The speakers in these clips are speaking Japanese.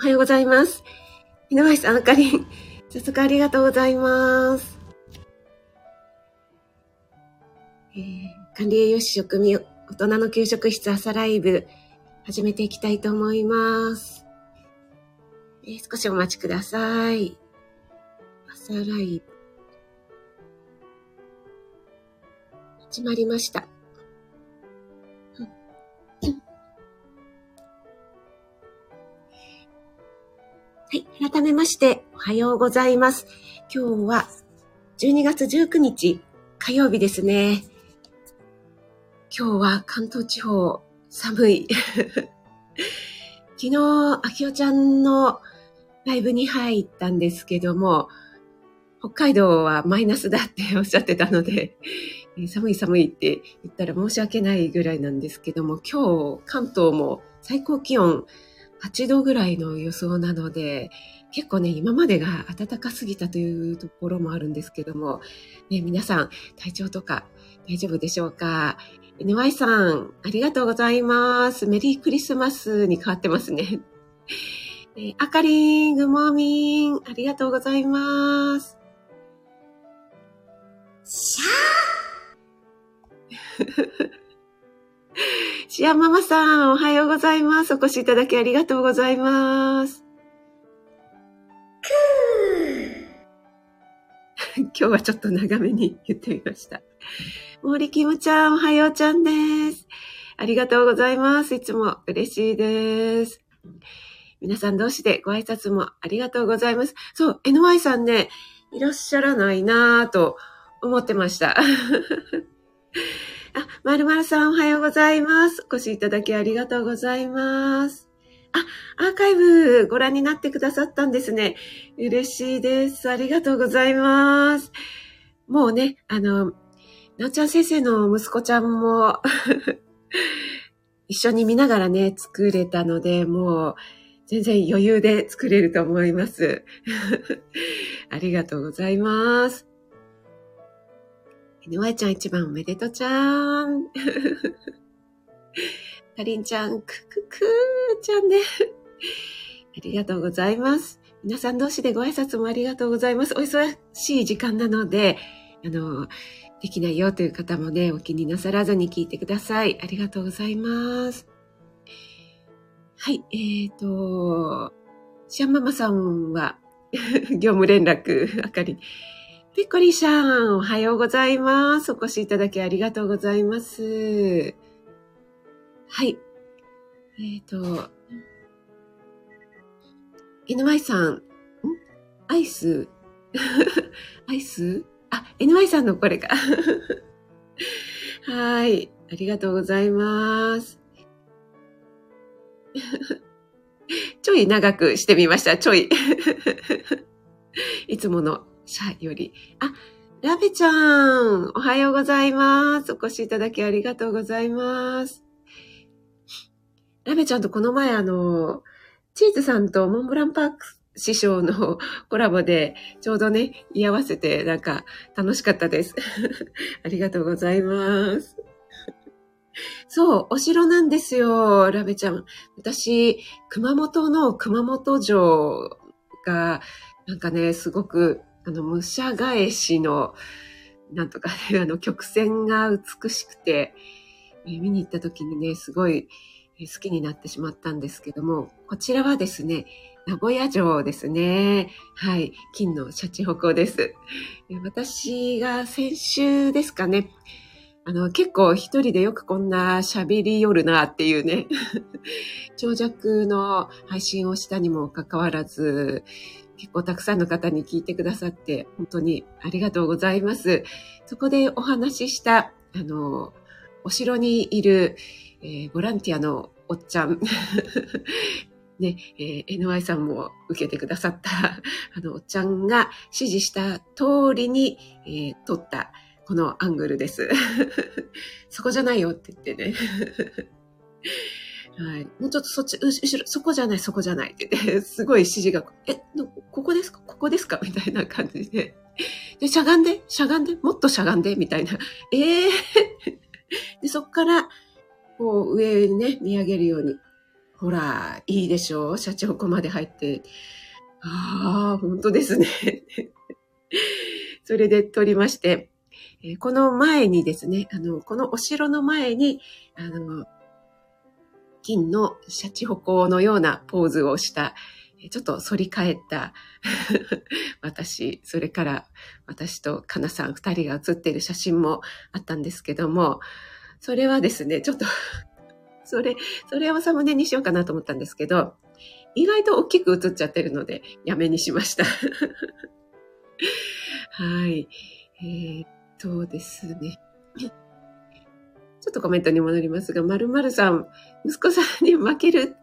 おはようございます。井上さん、あかりん、早速ありがとうございます。えー、管理栄養士食味、大人の給食室朝ライブ、始めていきたいと思います。えー、少しお待ちください。朝ライブ。始まりました。はい。改めまして、おはようございます。今日は、12月19日、火曜日ですね。今日は関東地方、寒い。昨日、あきおちゃんのライブに入ったんですけども、北海道はマイナスだっておっしゃってたので、寒い寒いって言ったら申し訳ないぐらいなんですけども、今日関東も最高気温8度ぐらいの予想なので、結構ね、今までが暖かすぎたというところもあるんですけども、ね、皆さん、体調とか大丈夫でしょうか ?NY さん、ありがとうございます。メリークリスマスに変わってますね。え あかりん、グモーミン、ありがとうございます。シャー シアママさん、おはようございます。お越しいただきありがとうございます。今日はちょっと長めに言ってみました。森キムちゃん、おはようちゃんです。ありがとうございます。いつも嬉しいです。皆さん同士でご挨拶もありがとうございます。そう、NY さんね、いらっしゃらないなぁと思ってました。あ、まるまるさんおはようございます。お越しいただきありがとうございます。あ、アーカイブご覧になってくださったんですね。嬉しいです。ありがとうございます。もうね、あの、なおちゃん先生の息子ちゃんも 一緒に見ながらね、作れたので、もう全然余裕で作れると思います。ありがとうございます。犬ワちゃん一番おめでとちゃーん。かりんちゃん、くくくーちゃんね。ありがとうございます。皆さん同士でご挨拶もありがとうございます。お忙しい時間なので、あの、できないよという方もね、お気になさらずに聞いてください。ありがとうございます。はい、えっ、ー、と、シャンママさんは、業務連絡、あかり。ピッコリさん、おはようございます。お越しいただきありがとうございます。はい。えっ、ー、と、NY さん、ん？アイス？アイス？あ、NY さんのこれか。はい。ありがとうございます。ちょい長くしてみました。ちょい。いつものさより。あ、ラベちゃん、おはようございます。お越しいただきありがとうございます。ラベちゃんとこの前あの、チーズさんとモンブランパーク師匠の コラボでちょうどね、居合わせてなんか楽しかったです。ありがとうございます。そう、お城なんですよ、ラベちゃん。私、熊本の熊本城が、なんかね、すごくあの、武者返しの、なんとかね、あの、曲線が美しくて、え見に行った時にね、すごい好きになってしまったんですけども、こちらはですね、名古屋城ですね。はい。金のシャチホコです。私が先週ですかね。あの、結構一人でよくこんな喋りよるなっていうね。長尺の配信をしたにもかかわらず、結構たくさんの方に聞いてくださって、本当にありがとうございます。そこでお話しした、あの、お城にいる、えー、ボランティアのおっちゃん、ね、えー、NY さんも受けてくださった、あの、おっちゃんが指示した通りに、えー、撮ったこのアングルです。そこじゃないよって言ってね。はい。もうちょっとそっち、後ろ、そこじゃない、そこじゃないって、すごい指示が、え、ここですか？ここですか？みたいな感じで。で、しゃがんで、しゃがんで、もっとしゃがんで、みたいな。ええー、で、そっから、こう、上にね、見上げるように、ほら、いいでしょ？うシャチホコまで入って。ああ、本当ですね。それで撮りまして、えこの前にですね、あの、このお城の前に、あの、金のシャチホコのようなポーズをした、ちょっと反り返った 私、それから私とかなさん二人が写っている写真もあったんですけども、それはですね、ちょっと それ、それをサムネにしようかなと思ったんですけど、意外と大きく写っちゃってるので、やめにしました はい。えー、っとですね。ちょっとコメントに戻りますが、まるまるさん、息子さんに負ける。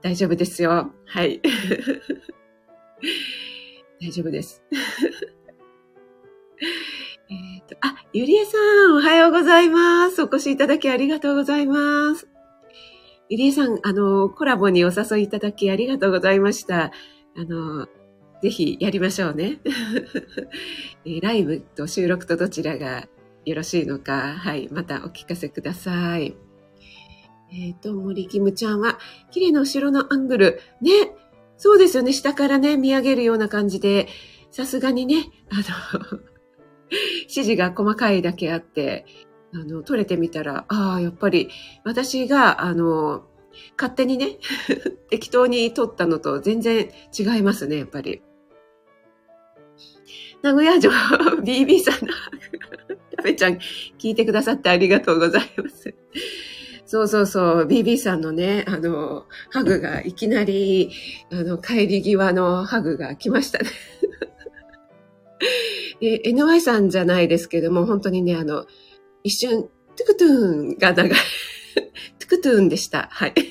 大丈夫ですよ。はい。大丈夫です。えっと、あ、ゆりえさん、おはようございます。お越しいただきありがとうございます。ゆりえさん、あの、コラボにお誘いいただきありがとうございました。あの、ぜひやりましょうね。ライブと収録とどちらがよろしいのか、はい、またお聞かせください。えっ、ー、と、森キムちゃんは、綺麗な後ろのアングル。ね、そうですよね。下からね、見上げるような感じで、さすがにね、あの 指示が細かいだけあって、あの、撮れてみたら、ああ、やっぱり、私が、あの、勝手にね、適当に撮ったのと全然違いますね、やっぱり。名古屋城 BB さんのやべちゃん聞いてくださってありがとうございます。そうそうそう、BB さんのね、あの、ハグがいきなり、あの、帰り際のハグが来ましたね。え NY さんじゃないですけども、本当にね、あの、一瞬、トゥクトゥーンが長い。トゥクトゥーンでした。はい。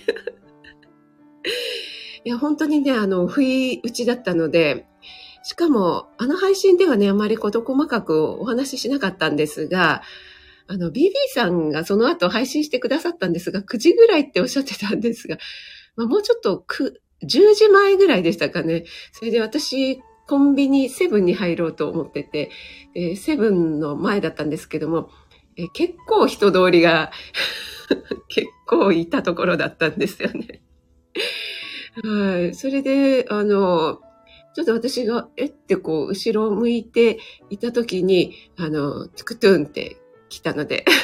いや、本当にね、あの、不意打ちだったので、しかも、あの配信ではね、あまり事細かくお話ししなかったんですが、あの、BB さんがその後配信してくださったんですが、9時ぐらいっておっしゃってたんですが、まあ、もうちょっとく、10時前ぐらいでしたかね。それで私、コンビニセブンに入ろうと思ってて、セブンの前だったんですけども、え結構人通りが 結構いたところだったんですよね。はい。それで、あの、ちょっと私が、えってこう、後ろを向いていたときに、あの、トゥクトゥンって来たので。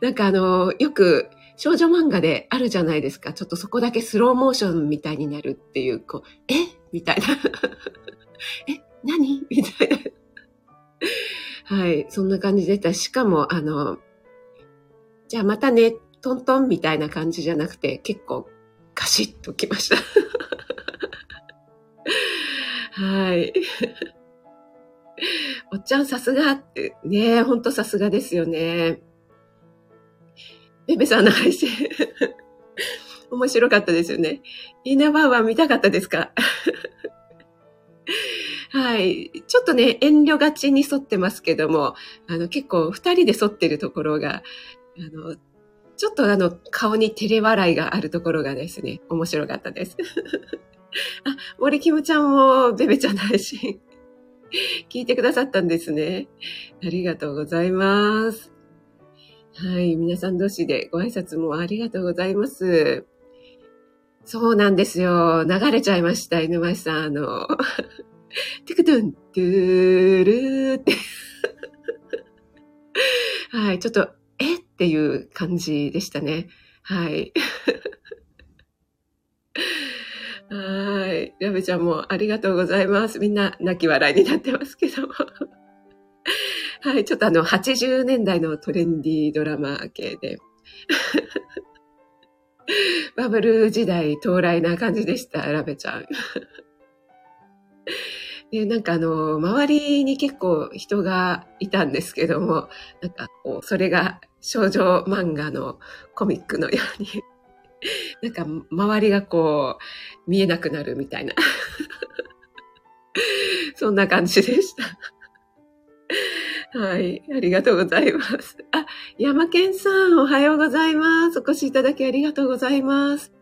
なんかあの、よく少女漫画であるじゃないですか。ちょっとそこだけスローモーションみたいになるっていう、こう、えみたいな。え何みたいな。はい。そんな感じでした。しかも、あの、じゃあまたね、トントンみたいな感じじゃなくて、結構カシッときました。はい。おっちゃんさすがって、ねほんとさすがですよね。ベベさんの配信 面白かったですよね。イーナバーは見たかったですか？はい。ちょっとね、遠慮がちに沿ってますけども、あの、結構二人で沿ってるところが、あの、ちょっとあの、顔に照れ笑いがあるところがですね、面白かったです。あ、森キムちゃんもベベちゃんの配信 聞いてくださったんですね。ありがとうございます。はい。皆さん同士でご挨拶もありがとうございます。そうなんですよ。流れちゃいました、犬前さん。あの、テクトゥン、トゥールーって。はい。ちょっと、え？っていう感じでしたね。はい。はい。ラベちゃんもありがとうございます。みんな泣き笑いになってますけども。はい。ちょっとあの、80年代のトレンディードラマ系で。バブル時代到来な感じでした、ラベちゃん。で、なんかあの、周りに結構人がいたんですけども、なんかこう、それが少女漫画のコミックのように なんか周りがこう見えなくなるみたいな そんな感じでしたはい。ありがとうございます。あ、山健さん、おはようございます。お越しいただきありがとうございます。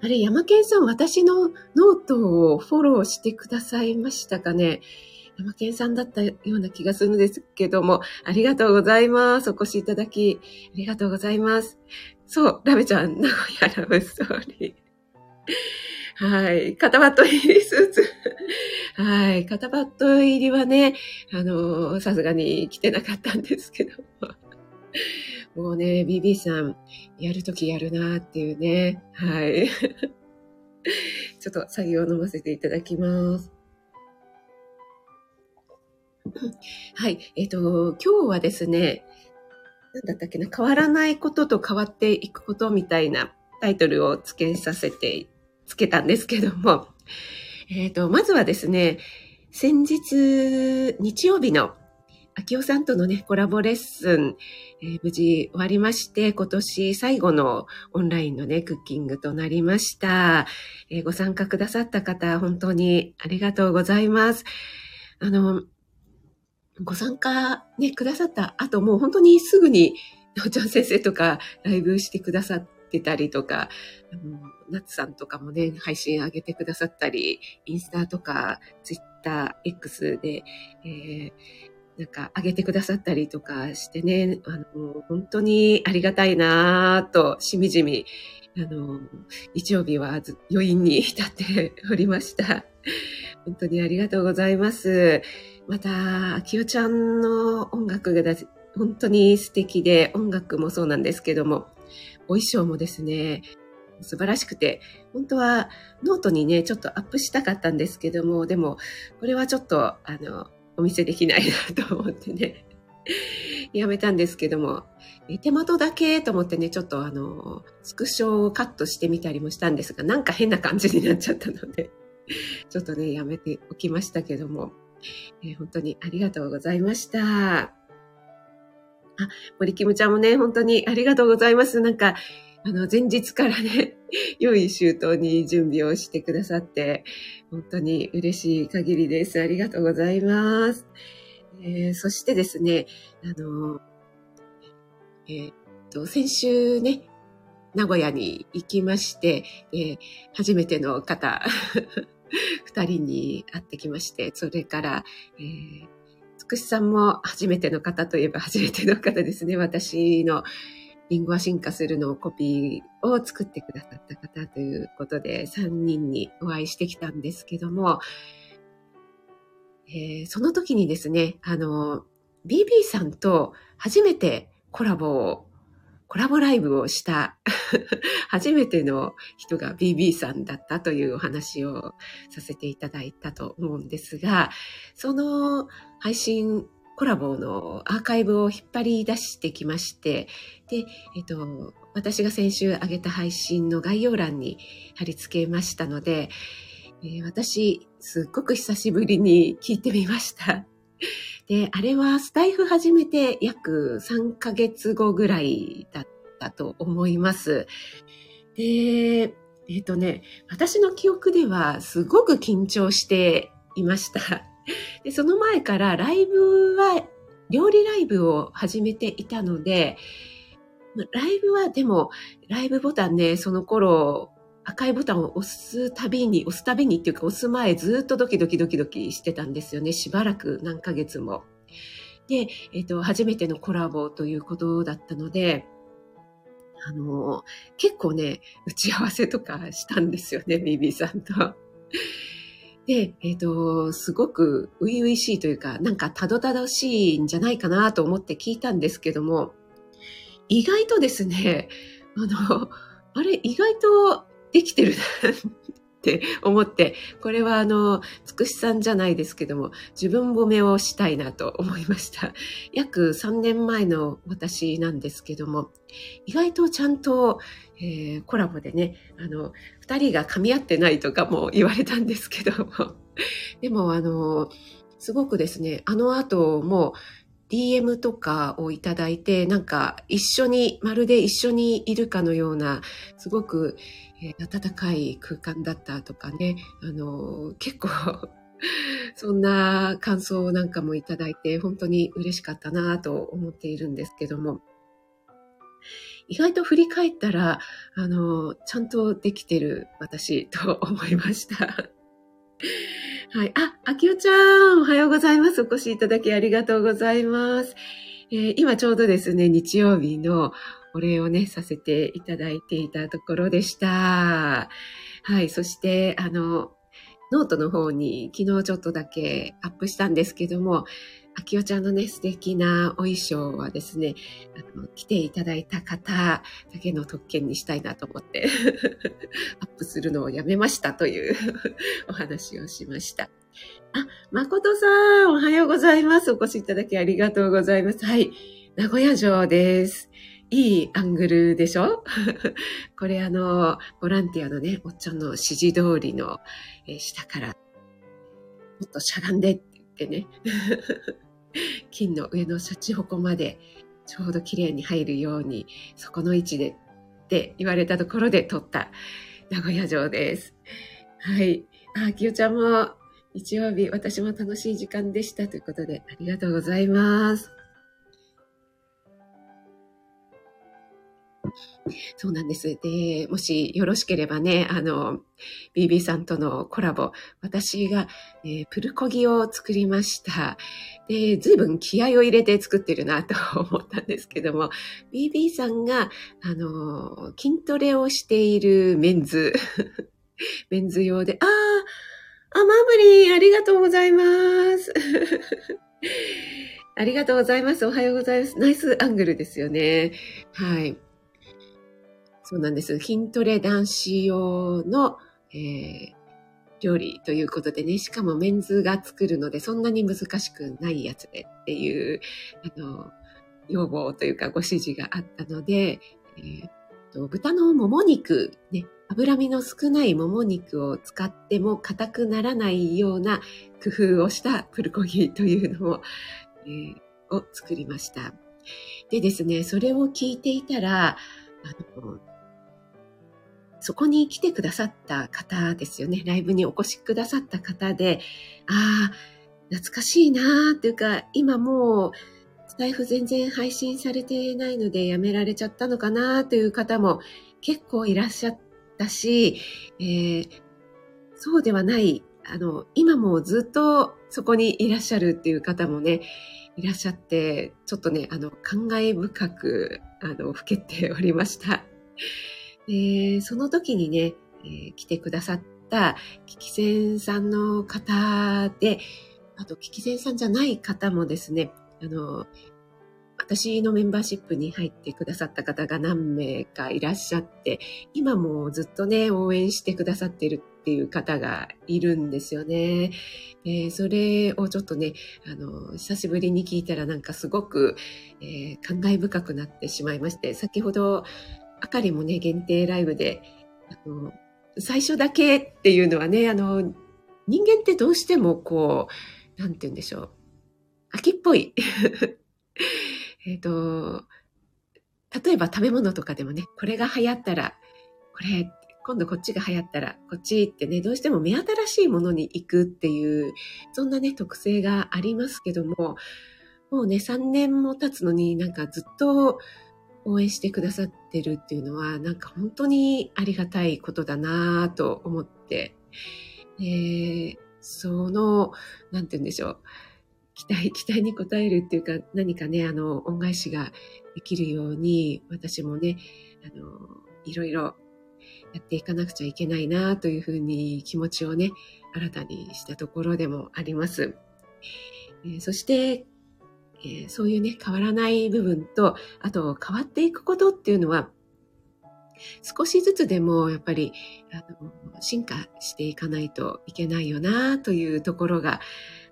あれ、山健さん、私のノートをフォローしてくださいましたかね？山県さんだったような気がするんですけども、ありがとうございます。お越しいただき、ありがとうございます。そう、ラベちゃん、名古屋ラブストーリー。はい。肩バット入りスーツ。はい。肩バット入りはね、あの、さすがに着てなかったんですけども。うね、BB さん、やるときやるなっていうね。はい。ちょっと作業を飲ませていただきます。はい。えっ、ー、と、今日はですね、なんだったっけな、変わらないことと変わっていくことみたいなタイトルを付けさせて、付けたんですけども、えっ、ー、と、まずはですね、先日、日曜日の秋代さんとのね、コラボレッスン、えー、無事終わりまして、今年最後のオンラインのね、クッキングとなりました。えー、ご参加くださった方、本当にありがとうございます。あの、ご参加ね、くださった後、もう本当にすぐに、なおちゃん先生とかライブしてくださってたりとか、あのナッツさんとかもね、配信上げてくださったり、インスタとか、ツイッター、X で、えー、なんか上げてくださったりとかしてね、あの、本当にありがたいなぁと、しみじみ、あの、日曜日は余韻に浸っておりました。本当にありがとうございます。また、きよちゃんの音楽が本当に素敵で、音楽もそうなんですけども、お衣装もですね、素晴らしくて、本当はノートにね、ちょっとアップしたかったんですけども、でも、これはちょっと、あの、お見せできないなと思ってね、やめたんですけども、手元だけと思ってね、ちょっとあの、スクショをカットしてみたりもしたんですが、なんか変な感じになっちゃったので、ちょっとね、やめておきましたけども、えー、本当にありがとうございました。あ、森キムちゃんもね、本当にありがとうございます。なんか、あの、前日からね、良い周到に準備をしてくださって、本当に嬉しい限りです。ありがとうございます。えー、そしてですね、あの、えー、っと、先週ね、名古屋に行きまして、えー、初めての方、二人に会ってきまして、それから、えー、つくしさんも初めての方といえば初めての方ですね。私のリンゴは進化するのコピーを作ってくださった方ということで、3人にお会いしてきたんですけども、えー、その時にですね、あの、BB さんと初めてコラボをコラボライブをした 初めての人が BB さんだったというお話をさせていただいたと思うんですが、その配信コラボのアーカイブを引っ張り出してきまして、で、えっと、私が先週上げた配信の概要欄に貼り付けましたので、えー、私、すっごく久しぶりに聞いてみました。で、あれはスタイフ始めて約3ヶ月後ぐらいだったと思います。で、えっ、ー、とね、私の記憶ではすごく緊張していました。で、その前からライブは、料理ライブを始めていたので、ライブはでも、ライブボタンね、その頃、赤いボタンを押すたびに、押すたびにっていうか押す前ずっとドキドキドキドキしてたんですよね。しばらく何ヶ月も。で、えっ、ー、と、初めてのコラボということだったので、あの、結構ね、打ち合わせとかしたんですよね、ビビさんと。で、えっ、ー、と、すごく初々しいというか、なんかたどたどしいんじゃないかなと思って聞いたんですけども、意外とですね、あの、あれ、意外とできてるなって思って、これはあの、つくしさんじゃないですけども、自分褒めをしたいなと思いました。約3年前の私なんですけども、意外とちゃんと、えー、コラボでね、あの、二人が噛み合ってないとかも言われたんですけども、でもあの、すごくですね、あの後も DM とかをいただいて、なんか一緒に、まるで一緒にいるかのような、すごく、えー、暖かい空間だったとかね、あの、結構 そんな感想なんかもいただいて、本当に嬉しかったなと思っているんですけども、意外と振り返ったら、あの、ちゃんとできてる私と思いました。はい。あ、あきおちゃん、おはようございます。お越しいただきありがとうございます。えー、今ちょうどですね、日曜日のお礼をね、させていただいていたところでした。はい。そして、あの、ノートの方に昨日ちょっとだけアップしたんですけども、あきおちゃんのね、素敵なお衣装はですね、あの、来ていただいた方だけの特権にしたいなと思って アップするのをやめましたという お話をしました。あ、誠さん、おはようございます。お越しいただきありがとうございます。はい。名古屋城です。いいアングルでしょ？これあの、ボランティアのね、おっちゃんの指示通りの、えー、下から、もっとしゃがんでって言ってね、金の上のシャチホコまでちょうど綺麗に入るように、そこの位置でって言われたところで撮った名古屋城です。はい。あ、きよちゃんも日曜日、私も楽しい時間でしたということで、ありがとうございます。そうなんです。で、もしよろしければね、あの、BB さんとのコラボ、私が、えー、プルコギを作りました。で、随分気合を入れて作ってるなと思ったんですけども、BB さんが、あの、筋トレをしているメンズ、メンズ用で、ああ、あ、マーブリン、ありがとうございます。ありがとうございます。おはようございます。ナイスアングルですよね。はい。そうなんです。筋トレ男子用の、えー、料理ということでね、しかもメンズが作るので、そんなに難しくないやつでっていう、あの、要望というかご指示があったので、えーと、豚のもも肉、ね、脂身の少ないもも肉を使っても硬くならないような工夫をしたプルコギというのを、えー、を作りました。でですね、それを聞いていたら、あの、そこに来てくださった方ですよね。ライブにお越しくださった方で、ああ、懐かしいなーっていうか、今もう、スタイフ全然配信されてないのでやめられちゃったのかなという方も結構いらっしゃったし、えー、そうではない、あの、今もずっとそこにいらっしゃるっていう方もね、いらっしゃって、ちょっとね、あの、感慨深く、あの、ふけておりました。で、その時にね、えー、来てくださったキキセンさんの方で、あとキキセンさんじゃない方もですね、あの、私のメンバーシップに入ってくださった方が何名かいらっしゃって、今もずっとね、応援してくださってるっていう方がいるんですよね。えー、それをちょっとね、あの、久しぶりに聞いたらなんかすごく、えー、感慨深くなってしまいまして、先ほどあかりもね、限定ライブで、あの、最初だけっていうのはね、あの、人間ってどうしてもこう、なんて言うんでしょう。秋っぽい。えっと、例えば食べ物とかでもね、これが流行ったら、これ、今度こっちが流行ったら、こっちってね、どうしても目新しいものに行くっていう、そんなね、特性がありますけども、もうね、3年も経つのになんかずっと応援してくださってるっていうのは、なんか本当にありがたいことだなぁと思って、えー、その、なんて言うんでしょう。期待、期待に応えるっていうか、何かね、あの、恩返しができるように、私もね、あの、いろいろやっていかなくちゃいけないなというふうに気持ちをね、新たにしたところでもあります。えー、そして、えー、そういうね、変わらない部分と、あと変わっていくことっていうのは、少しずつでもやっぱりあの進化していかないといけないよなというところが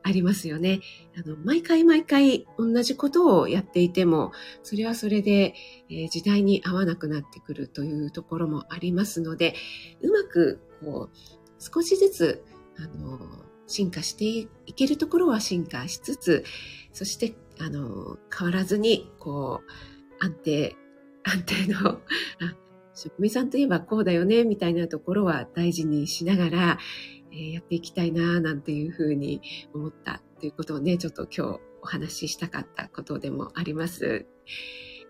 ありますよね。あの毎回毎回同じことをやっていても、それはそれで、えー、時代に合わなくなってくるというところもありますので、うまくこう少しずつあの進化していけるところは進化しつつ、そしてあの、変わらずに、こう、安定、安定の、あ、職人さんといえばこうだよね、みたいなところは大事にしながら、えー、やっていきたいな、なんていうふうに思ったということをね、ちょっと今日お話ししたかったことでもあります。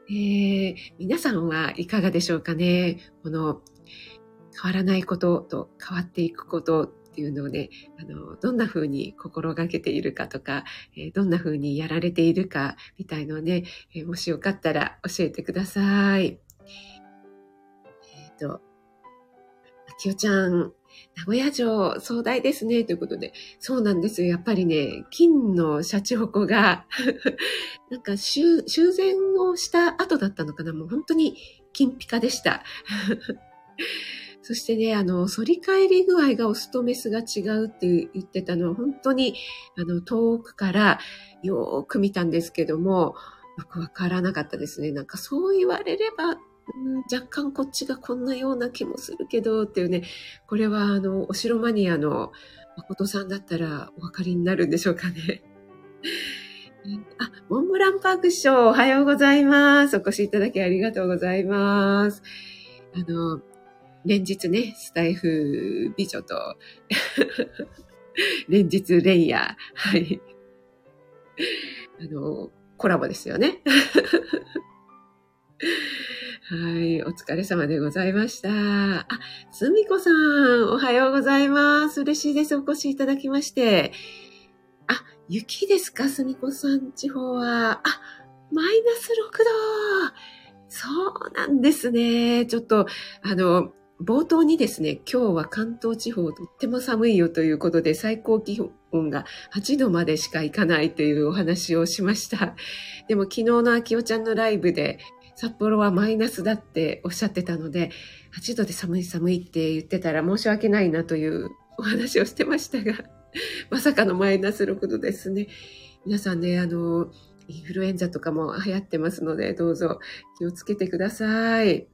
えー、皆さんはいかがでしょうかね？この変わらないことと変わっていくことっていうのをね、あの、どんな風に心がけているかとか、え、どんな風にやられているかみたいのをね、え、もしよかったら教えてください。えっ、ー、と、あきおちゃん、名古屋城壮大ですね。ということで。そうなんですよ。やっぱりね、金のシャチホコが なんか修繕をした後だったのかな。もう本当に金ピカでした。そしてね、あの、反り返り具合がオスとメスが違うって言ってたのは、本当に、あの、遠くからよーく見たんですけども、よくわからなかったですね。なんかそう言われれば、うん、若干こっちがこんなような気もするけどっていうね、これはあの、お城マニアの誠さんだったらお分かりになるんでしょうかね。あ、モンブランパーク師匠、おはようございます。お越しいただきありがとうございます。あの、連日ね、スタイフ美女と 連日レイヤー、はい。あの、コラボですよね。はい、お疲れ様でございました。あ、すみこさん、おはようございます。嬉しいです。お越しいただきまして。あ、雪ですか、すみこさん地方は。あ、マイナス6度。そうなんですね。ちょっと、あの、冒頭にですね、今日は関東地方とっても寒いよということで、最高気温が8度までしかいかないというお話をしました。でも昨日の秋代ちゃんのライブで、札幌はマイナスだっておっしゃってたので、8度で寒い寒いって言ってたら申し訳ないなというお話をしてましたが、まさかのマイナス6度ですね。皆さんね、あの、インフルエンザとかも流行ってますので、どうぞ気をつけてください。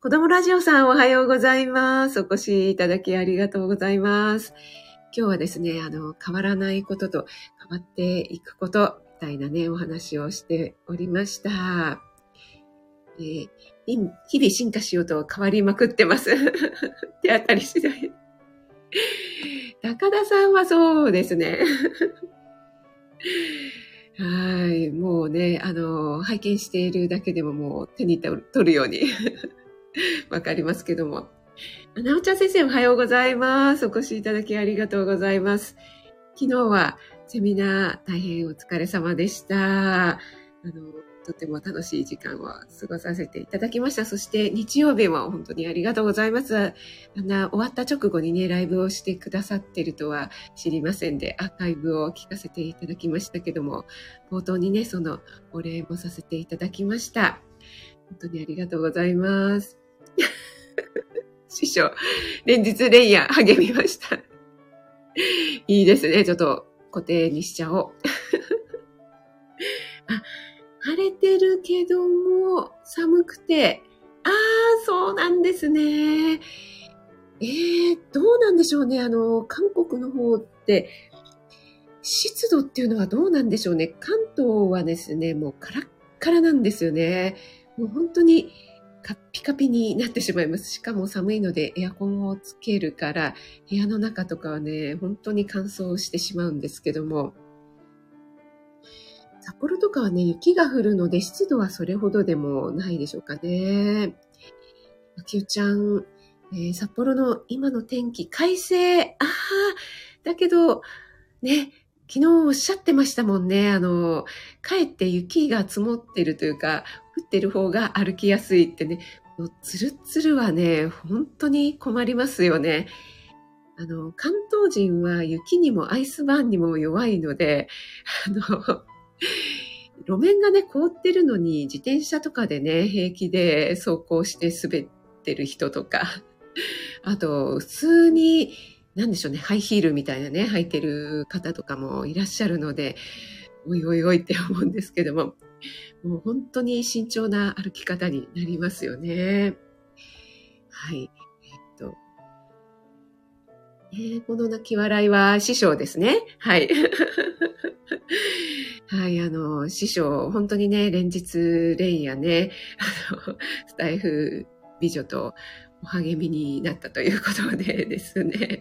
子供ラジオさんおはようございます。お越しいただきありがとうございます。今日はですね、あの、変わらないことと変わっていくこと、みたいなね、お話をしておりました。えー、日々進化しようと変わりまくってます。手当たり次第。高田さんはそうですね。はい。もうね、あの、拝見しているだけでももう手に取るように わかりますけども。なおちゃん先生おはようございます。お越しいただきありがとうございます。昨日はセミナー大変お疲れ様でした。あの、とても楽しい時間を過ごさせていただきました。そして日曜日も本当にありがとうございます。あんな終わった直後にね、ライブをしてくださってるとは知りませんで、アーカイブを聞かせていただきましたけども、冒頭にね、そのお礼もさせていただきました。本当にありがとうございます。師匠、連日レイヤー励みました。いいですね。ちょっと固定にしちゃおう。あ、晴れてるけども寒くて、ああ、そうなんですね。えー、どうなんでしょうね。あの、韓国の方って、湿度っていうのはどうなんでしょうね。関東はですね、もうカラッカラなんですよね。もう本当にカッピカピになってしまいます。しかも寒いのでエアコンをつけるから、部屋の中とかはね、本当に乾燥してしまうんですけども、札幌とかはね、雪が降るので湿度はそれほどでもないでしょうかね。まきゅちゃん、えー、札幌の今の天気、快晴。ああ、だけど、ね、昨日おっしゃってましたもんね。あの、かえって雪が積もってるというか、降ってる方が歩きやすいってね、つるつるはね、本当に困りますよね。あの、関東人は雪にもアイスバーンにも弱いので、あの、路面がね、凍ってるのに自転車とかでね、平気で走行して滑ってる人とか、あと、普通になんでしょうね、ハイヒールみたいなね、履いてる方とかもいらっしゃるので、おいおいおいって思うんですけども、もう本当に慎重な歩き方になりますよね。はい。えっと、えこの泣き笑いは師匠ですね。はい。はい、あの、師匠、本当にね、連日、レイやね、あの、スタイフ美女とお励みになったということでですね。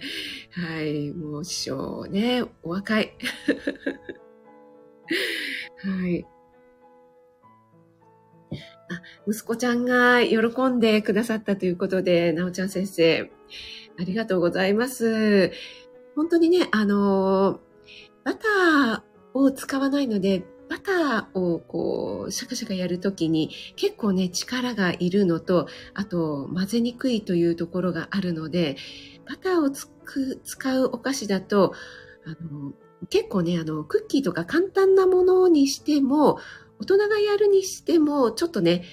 はい。もう師匠ね、お若い。はい。あ、息子ちゃんが喜んでくださったということで、なおちゃん先生、ありがとうございます。本当にね、あの、バターを使わないので、バターをこう、シャカシャカやるときに結構ね、力がいるのと、あと混ぜにくいというところがあるので、バターをつく使うお菓子だと、あの、結構ね、あの、クッキーとか簡単なものにしても、大人がやるにしても、ちょっとね、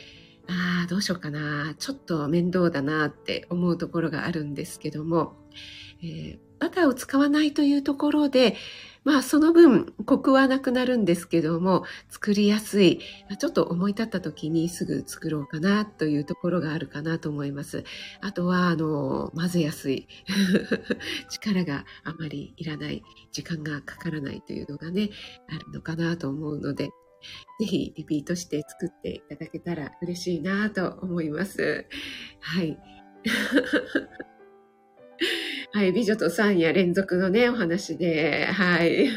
ああ、どうしようかな。ちょっと面倒だなって思うところがあるんですけども、えー、バターを使わないというところで、まあその分コクはなくなるんですけども、作りやすい、ちょっと思い立った時にすぐ作ろうかなというところがあるかなと思います。あとは、あの、混ぜやすい。力があまりいらない、時間がかからないというのがね、あるのかなと思うので、ぜひリピートして作っていただけたら嬉しいなと思います。はい。はい、美女と三夜連続のね、お話で、はい。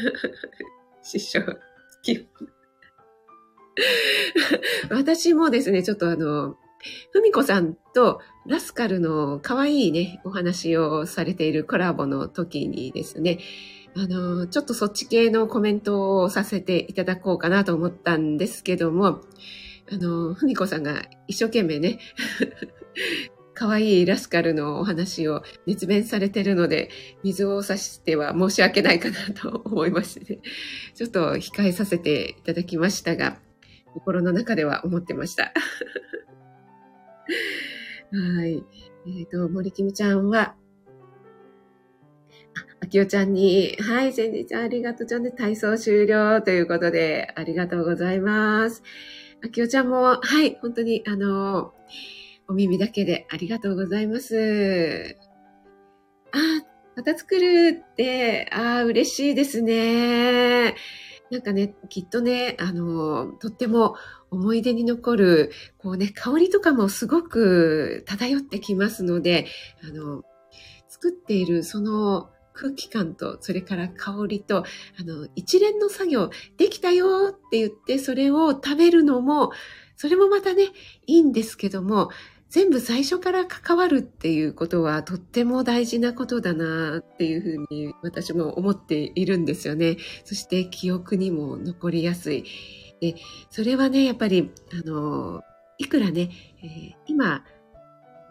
師匠、好き。私もですね、ちょっとあの、ふみこさんとラスカルの可愛いね、お話をされているコラボの時にですね、あの、ちょっとそっち系のコメントをさせていただこうかなと思ったんですけども、あの、ふみこさんが一生懸命ね、可愛いラスカルのお話を熱弁されてるので、水を差しては申し訳ないかなと思いましてね、ちょっと控えさせていただきましたが、心の中では思ってました。はい。えっ、ー、と、森キムちゃんは、あきおちゃんに、はい、先日ありがとうちゃんで体操終了ということで、ありがとうございます。あきおちゃんも、はい、本当に、あの、お耳だけでありがとうございます。あ、また作るって、あ嬉しいですね。なんかね、きっとね、あの、とっても思い出に残る、こうね、香りとかもすごく漂ってきますので、あの、作っているその空気感と、それから香りと、あの、一連の作業、できたよって言って、それを食べるのも、それもまたね、いいんですけども、全部最初から関わるっていうことはとっても大事なことだなっていうふうに私も思っているんですよね。そして記憶にも残りやすい。で、それはね、やっぱり、あの、いくらね、えー、今、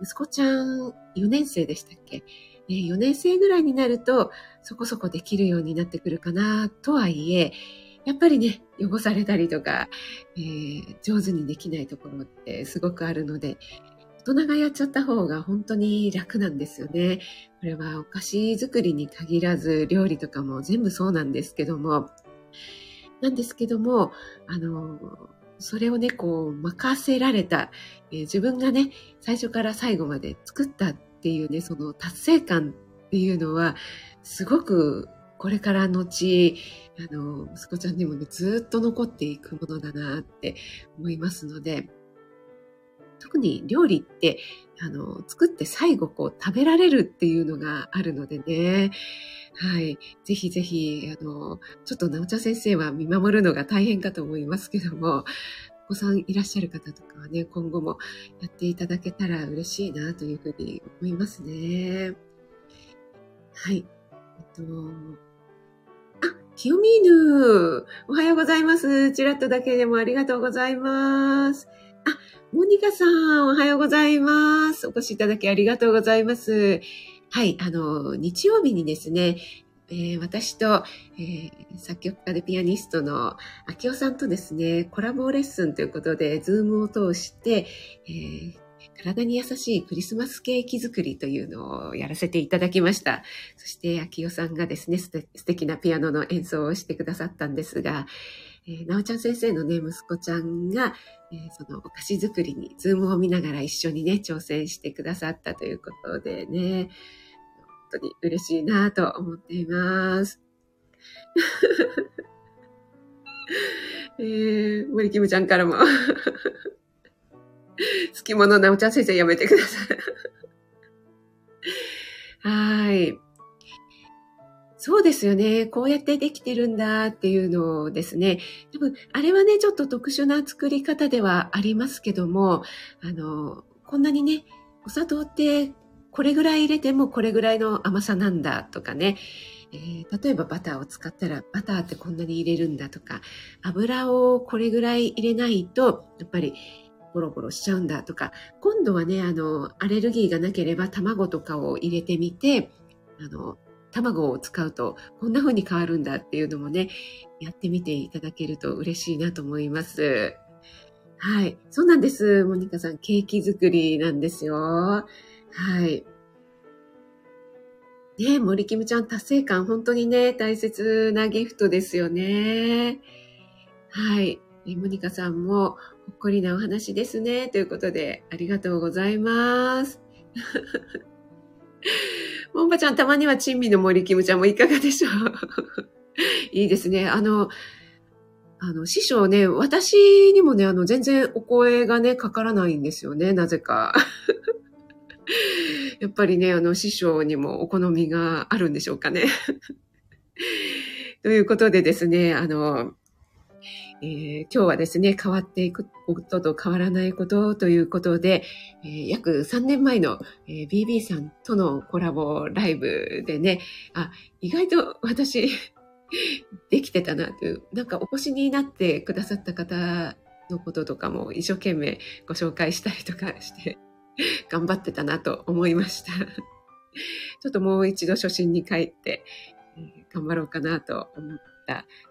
息子ちゃん4年生でしたっけ、えー、4年生ぐらいになるとそこそこできるようになってくるかなとはいえ、やっぱりね、汚されたりとか、えー、上手にできないところってすごくあるので、大人がやっちゃった方が本当に楽なんですよね。これはお菓子作りに限らず料理とかも全部そうなんですけども、なんですけども、あの、それをね、こう、任せられた、えー、自分がね、最初から最後まで作ったっていうね、その達成感っていうのは、すごくこれから後、あの、息子ちゃんにもね、ずっと残っていくものだなって思いますので、特に料理って、あの、作って最後こう食べられるっていうのがあるのでね。はい。ぜひぜひ、あの、ちょっとなおちゃ先生は見守るのが大変かと思いますけども、お子さんいらっしゃる方とかはね、今後もやっていただけたら嬉しいなというふうに思いますね。はい。えっと、あ、清見犬おはようございます。ちらっとだけでもありがとうございます。モニカさん、おはようございます。お越しいただきありがとうございます。はい、あの、日曜日にですね、えー、私と、えー、作曲家でピアニストの秋夫さんとですね、コラボレッスンということで、ズームを通して、えー、体に優しいクリスマスケーキ作りというのをやらせていただきました。そして、秋代さんがですね、素敵なピアノの演奏をしてくださったんですが、えー、なおちゃん先生のね、息子ちゃんが、えー、そのお菓子作りに、ズームを見ながら一緒にね、挑戦してくださったということでね、本当に嬉しいなと思っています。えー、森キムちゃんからも 好き者なおちゃん先生やめてください。はい。そうですよね。こうやってできてるんだっていうのをですね。多分、あれはね、ちょっと特殊な作り方ではありますけども、あの、こんなにね、お砂糖ってこれぐらい入れてもこれぐらいの甘さなんだとかね、えー、例えばバターを使ったらバターってこんなに入れるんだとか、油をこれぐらい入れないと、やっぱりボロボロしちゃうんだとか、今度はね、あの、アレルギーがなければ卵とかを入れてみて、あの、卵を使うとこんな風に変わるんだっていうのもね、やってみていただけると嬉しいなと思います。はい。そうなんです。モニカさん、ケーキ作りなんですよ。はい。ね森キムちゃん達成感、本当にね、大切なギフトですよね。はい。モニカさんも、ほっこりなお話ですね。ということで、ありがとうございます。モンバちゃん、たまには珍味の森キムちゃんもいかがでしょう？いいですね。あの、あの、師匠ね、私にもね、あの、全然お声がね、かからないんですよね、なぜか。やっぱりね、あの、師匠にもお好みがあるんでしょうかね。ということでですね、あの、えー、今日はですね、変わっていくことと変わらないことということで、えー、約3年前の、えー、BB さんとのコラボライブでね、あ、意外と私、できてたなという、なんかお越しになってくださった方のこととかも一生懸命ご紹介したりとかして、頑張ってたなと思いました。ちょっともう一度初心に帰って、えー、頑張ろうかなと思った、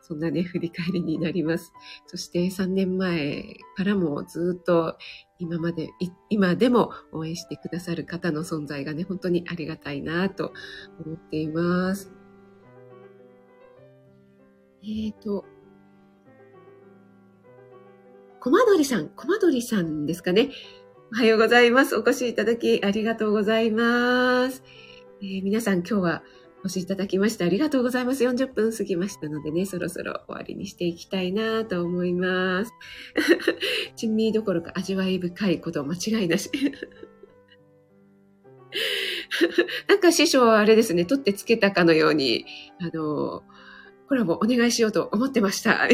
そんなね、振り返りになります。そして3年前からもずっと今まで、今でも応援してくださる方の存在がね、本当にありがたいなと思っています。えっ、ー、と、コマドリさん、コマドリさんですかね。おはようございます。お越しいただきありがとうございます。えー、皆さん今日はお越しいただきましてありがとうございます。40分過ぎましたのでね、そろそろ終わりにしていきたいなと思います。珍味どころか味わい深いこと間違いなし。なんか師匠はあれですね、取ってつけたかのように、あの、コラボお願いしようと思ってました。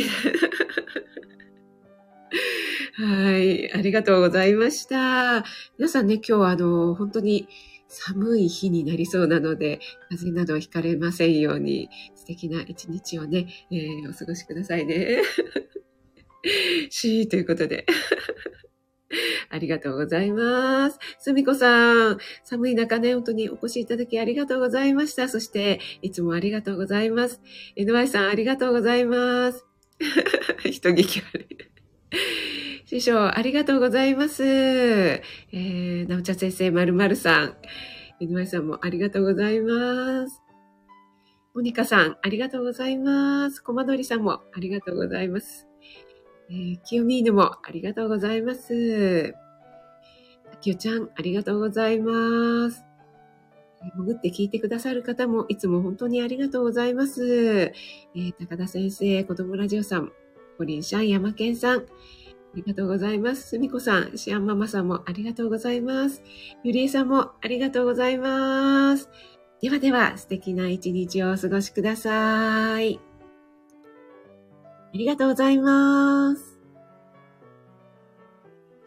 はい。ありがとうございました。皆さんね、今日はあの、本当に寒い日になりそうなので、風邪などひかれませんように、素敵な一日をね、えー、お過ごしくださいね。しーということで。ありがとうございます。すみこさん、寒い中ね、本当にお越しいただきありがとうございました。そして、いつもありがとうございます。NY さん、ありがとうございます。人聞き悪い。師匠、ありがとうございます。えー、なおちゃ先生、まるまるさん。NY さんもありがとうございます。モニカさん、ありがとうございます。コマドリさんもありがとうございます。えー、きよみーぬもありがとうございます。きよちゃん、ありがとうございます。潜って聞いてくださる方もいつも本当にありがとうございます。えー、高田先生、子供ラジオさん、ポリンシャン、山健さん、ありがとうございます。すみこさん、シアンママさんもありがとうございます。ゆりえさんもありがとうございます。ではでは、素敵な一日をお過ごしください。ありがとうございます。